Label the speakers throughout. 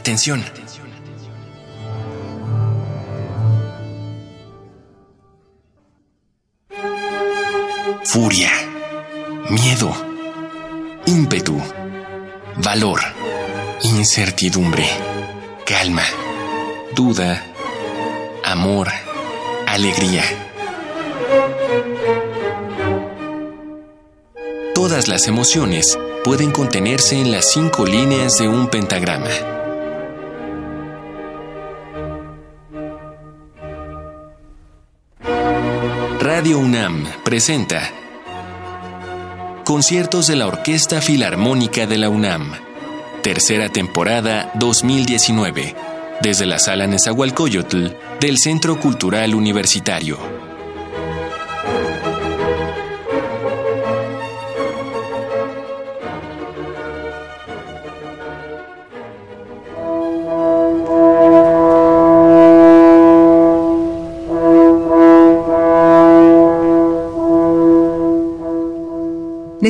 Speaker 1: Atención. Furia, miedo, ímpetu, valor, incertidumbre, calma, duda, amor, alegría. Todas las emociones pueden contenerse en las cinco líneas de un pentagrama. Presenta Conciertos de la Orquesta Filarmónica de la UNAM, tercera temporada 2019, desde la Sala Nezahualcóyotl del Centro Cultural Universitario.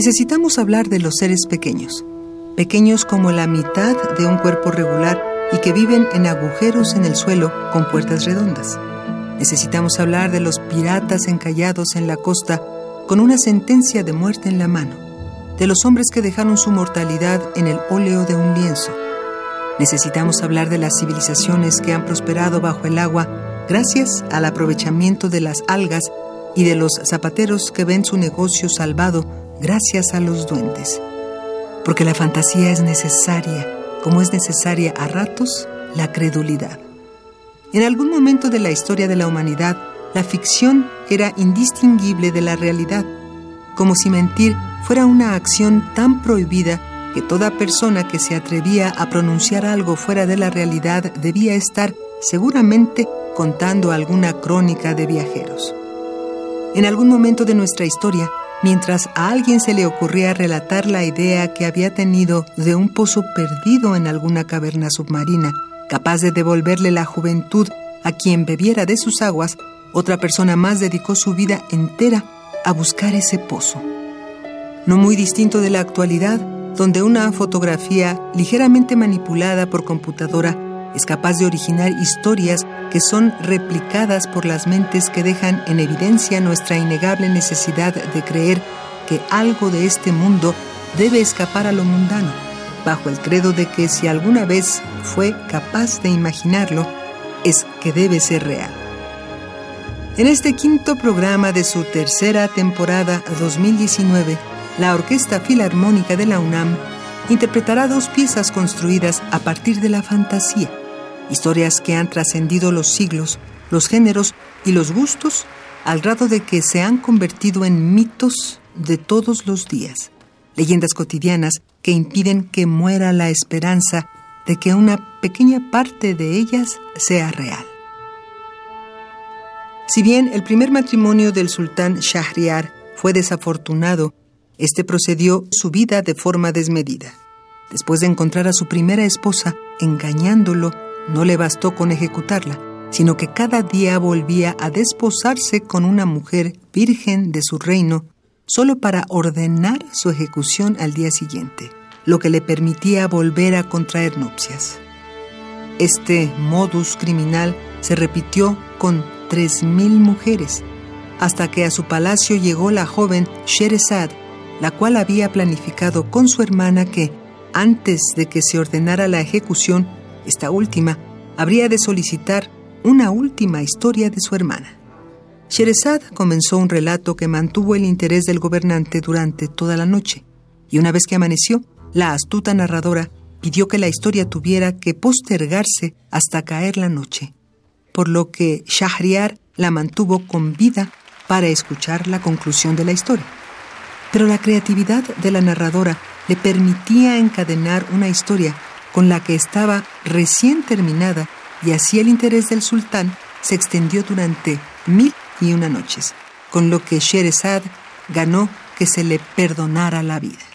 Speaker 2: Necesitamos hablar de los seres pequeños, pequeños como la mitad de un cuerpo regular y que viven en agujeros en el suelo con puertas redondas. Necesitamos hablar de los piratas encallados en la costa con una sentencia de muerte en la mano, de los hombres que dejaron su mortalidad en el óleo de un lienzo. Necesitamos hablar de las civilizaciones que han prosperado bajo el agua gracias al aprovechamiento de las algas y de los zapateros que ven su negocio salvado gracias a los duendes. Porque la fantasía es necesaria, como es necesaria a ratos la credulidad. En algún momento de la historia de la humanidad, la ficción era indistinguible de la realidad, como si mentir fuera una acción tan prohibida que toda persona que se atrevía a pronunciar algo fuera de la realidad debía estar seguramente contando alguna crónica de viajeros. En algún momento de nuestra historia, mientras a alguien se le ocurría relatar la idea que había tenido de un pozo perdido en alguna caverna submarina, capaz de devolverle la juventud a quien bebiera de sus aguas, otra persona más dedicó su vida entera a buscar ese pozo. No muy distinto de la actualidad, donde una fotografía ligeramente manipulada por computadora es capaz de originar historias que son replicadas por las mentes que dejan en evidencia nuestra innegable necesidad de creer que algo de este mundo debe escapar a lo mundano, bajo el credo de que si alguna vez fue capaz de imaginarlo, es que debe ser real. En este quinto programa de su tercera temporada 2019, la Orquesta Filarmónica de la UNAM interpretará dos piezas construidas a partir de la fantasía historias que han trascendido los siglos, los géneros y los gustos al grado de que se han convertido en mitos de todos los días, leyendas cotidianas que impiden que muera la esperanza de que una pequeña parte de ellas sea real. Si bien el primer matrimonio del sultán Shahriar fue desafortunado, este procedió su vida de forma desmedida. Después de encontrar a su primera esposa engañándolo no le bastó con ejecutarla, sino que cada día volvía a desposarse con una mujer virgen de su reino, solo para ordenar su ejecución al día siguiente, lo que le permitía volver a contraer nupcias. Este modus criminal se repitió con tres mil mujeres, hasta que a su palacio llegó la joven Sherezad, la cual había planificado con su hermana que, antes de que se ordenara la ejecución, esta última habría de solicitar una última historia de su hermana. Sherezad comenzó un relato que mantuvo el interés del gobernante durante toda la noche, y una vez que amaneció, la astuta narradora pidió que la historia tuviera que postergarse hasta caer la noche, por lo que Shahriar la mantuvo con vida para escuchar la conclusión de la historia. Pero la creatividad de la narradora le permitía encadenar una historia con la que estaba recién terminada y así el interés del sultán se extendió durante mil y una noches, con lo que Sherezad ganó que se le perdonara la vida.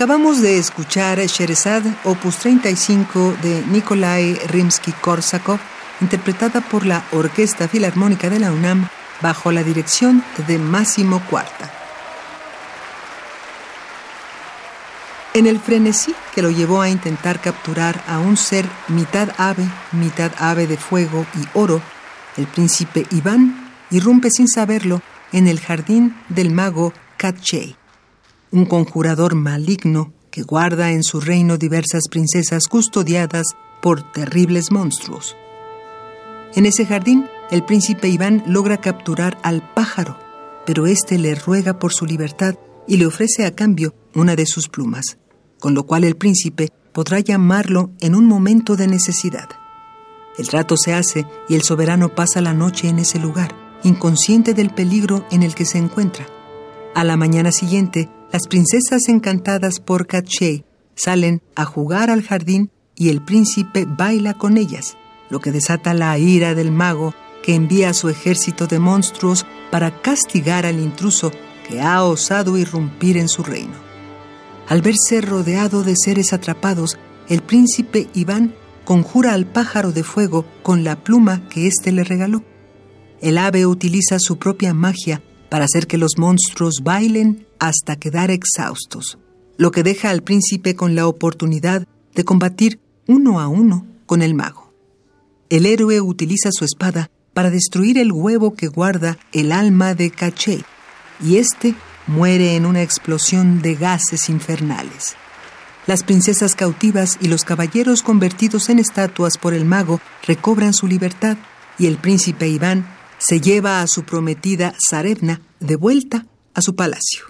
Speaker 2: Acabamos de escuchar Sherezad, opus 35 de Nikolai Rimsky-Korsakov, interpretada por la Orquesta Filarmónica de la UNAM bajo la dirección de Máximo Cuarta. En el frenesí que lo llevó a intentar capturar a un ser mitad ave, mitad ave de fuego y oro, el príncipe Iván irrumpe sin saberlo en el jardín del mago Katchei, un conjurador maligno que guarda en su reino diversas princesas custodiadas por terribles monstruos. En ese jardín, el príncipe Iván logra capturar al pájaro, pero éste le ruega por su libertad y le ofrece a cambio una de sus plumas, con lo cual el príncipe podrá llamarlo en un momento de necesidad. El trato se hace y el soberano pasa la noche en ese lugar, inconsciente del peligro en el que se encuentra. A la mañana siguiente, las princesas encantadas por Caché salen a jugar al jardín y el príncipe baila con ellas, lo que desata la ira del mago que envía a su ejército de monstruos para castigar al intruso que ha osado irrumpir en su reino. Al verse rodeado de seres atrapados, el príncipe Iván conjura al pájaro de fuego con la pluma que éste le regaló. El ave utiliza su propia magia para hacer que los monstruos bailen hasta quedar exhaustos, lo que deja al príncipe con la oportunidad de combatir uno a uno con el mago. El héroe utiliza su espada para destruir el huevo que guarda el alma de Caché, y éste muere en una explosión de gases infernales. Las princesas cautivas y los caballeros convertidos en estatuas por el mago recobran su libertad y el príncipe Iván se lleva a su prometida Zarevna de vuelta a su palacio.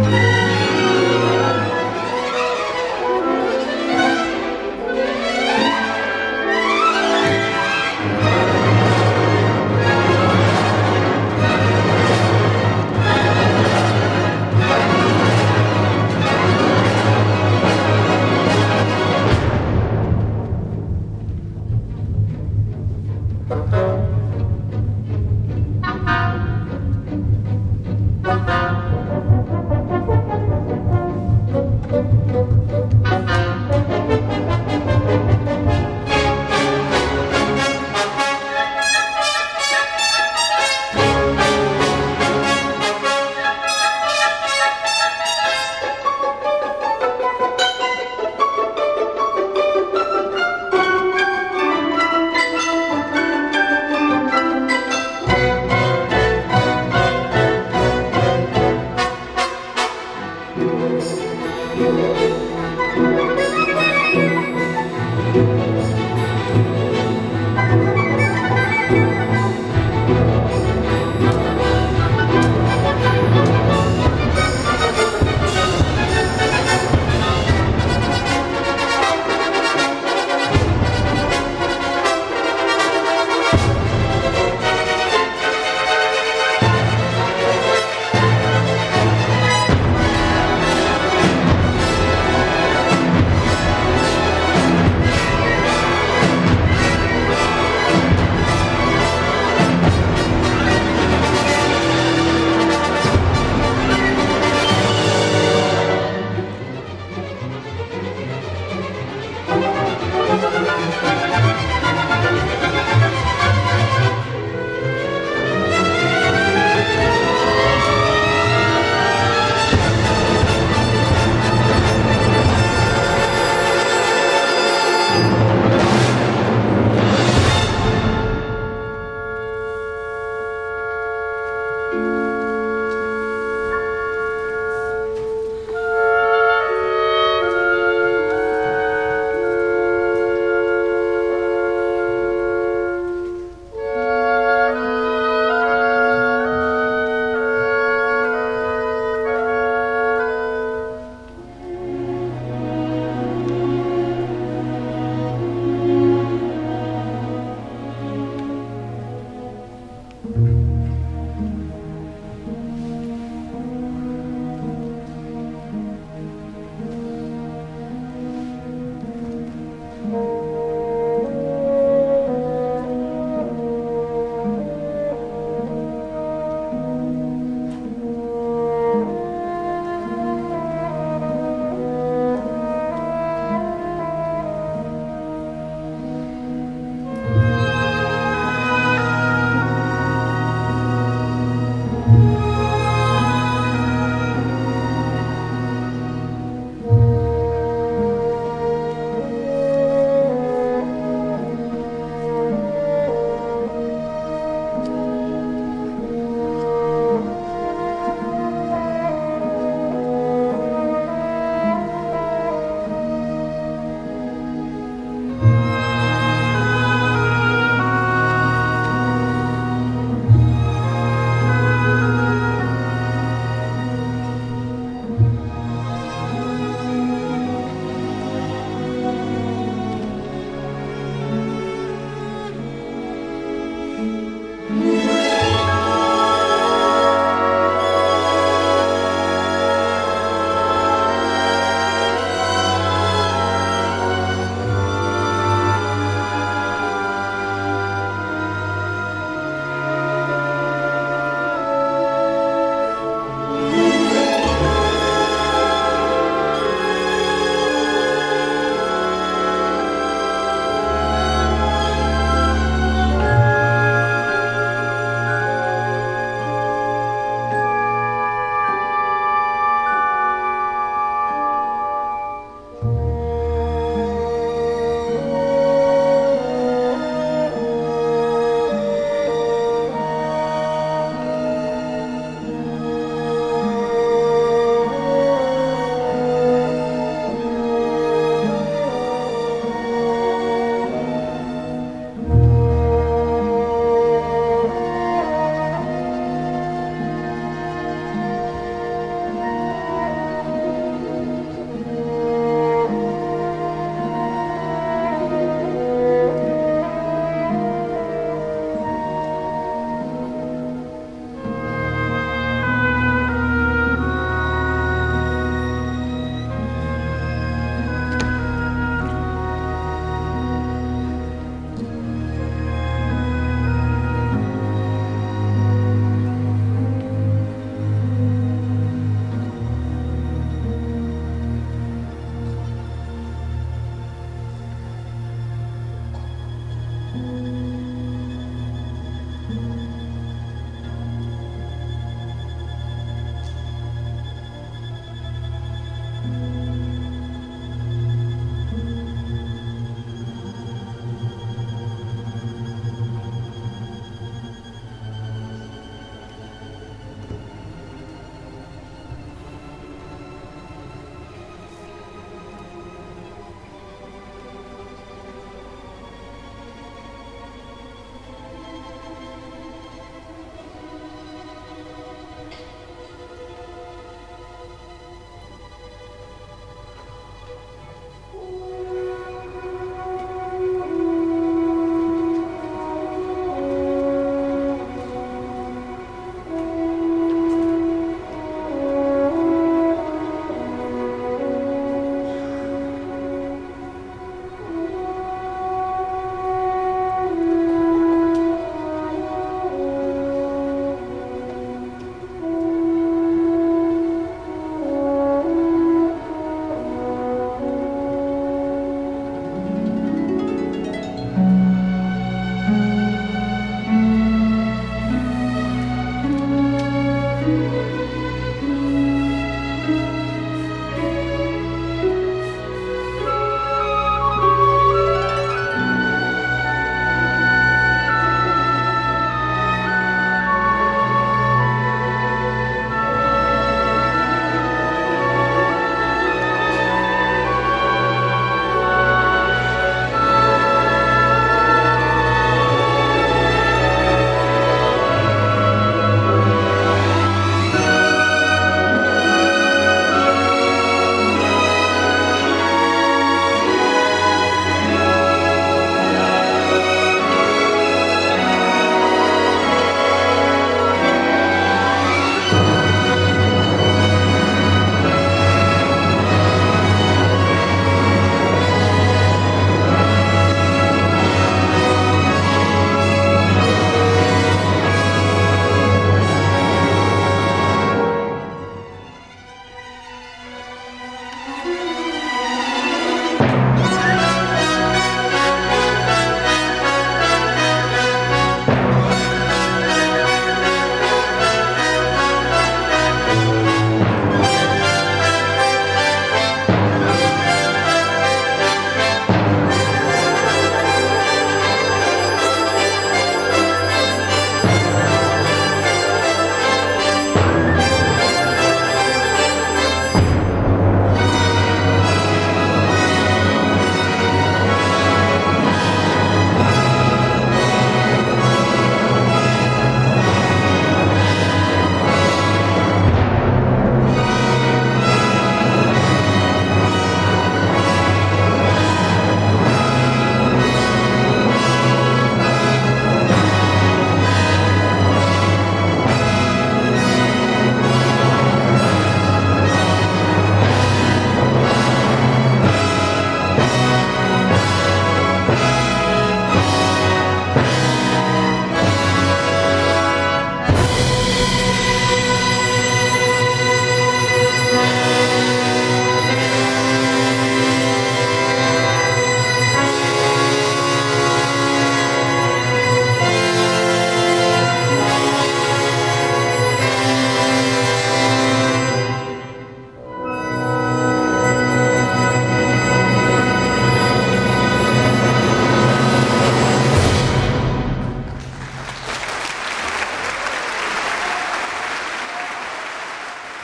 Speaker 2: Música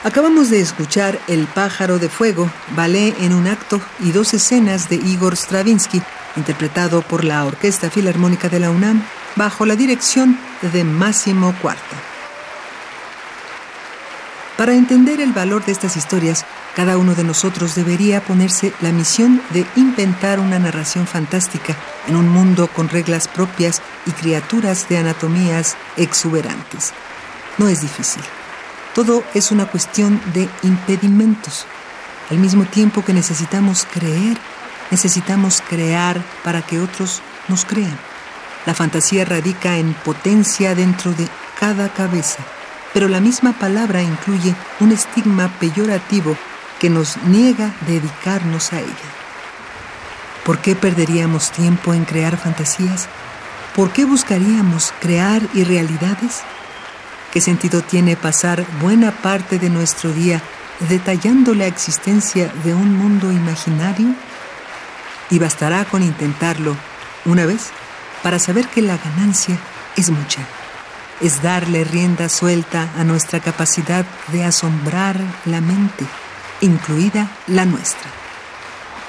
Speaker 2: Acabamos de escuchar El pájaro de fuego, ballet en un acto y dos escenas de Igor Stravinsky, interpretado por la Orquesta Filarmónica de la UNAM bajo la dirección de Máximo Cuarta. Para entender el valor de estas historias, cada uno de nosotros debería ponerse la misión de inventar una narración fantástica en un mundo con reglas propias y criaturas de anatomías exuberantes. No es difícil. Todo es una cuestión de impedimentos. Al mismo tiempo que necesitamos creer, necesitamos crear para que otros nos crean. La fantasía radica en potencia dentro de cada cabeza, pero la misma palabra incluye un estigma peyorativo que nos niega dedicarnos a ella. ¿Por qué perderíamos tiempo en crear fantasías? ¿Por qué buscaríamos crear irrealidades? ¿Qué sentido tiene pasar buena parte de nuestro día detallando la existencia de un mundo imaginario? Y bastará con intentarlo una vez para saber que la ganancia es mucha. Es darle rienda suelta a nuestra capacidad de asombrar la mente, incluida la nuestra.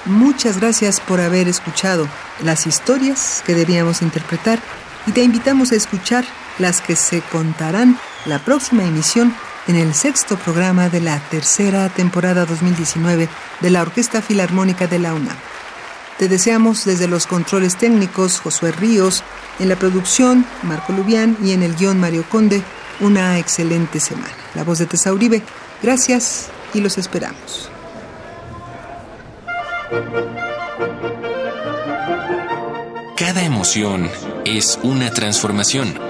Speaker 2: Muchas gracias por haber escuchado las historias que debíamos interpretar y te invitamos a escuchar las que se contarán la próxima emisión en el sexto programa de la tercera temporada 2019 de la Orquesta Filarmónica de la UNAM. Te deseamos desde los controles técnicos Josué Ríos, en la producción Marco Lubián y en el guion Mario Conde una excelente semana. La voz de Tesauribe, gracias y los esperamos.
Speaker 1: Cada emoción es una transformación.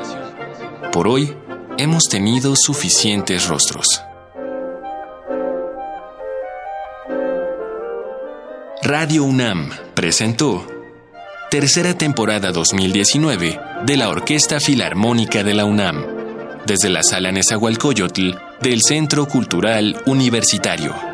Speaker 1: Por hoy hemos tenido suficientes rostros. Radio UNAM presentó Tercera temporada 2019 de la Orquesta Filarmónica de la UNAM, desde la Sala Nezahualcóyotl del Centro Cultural Universitario.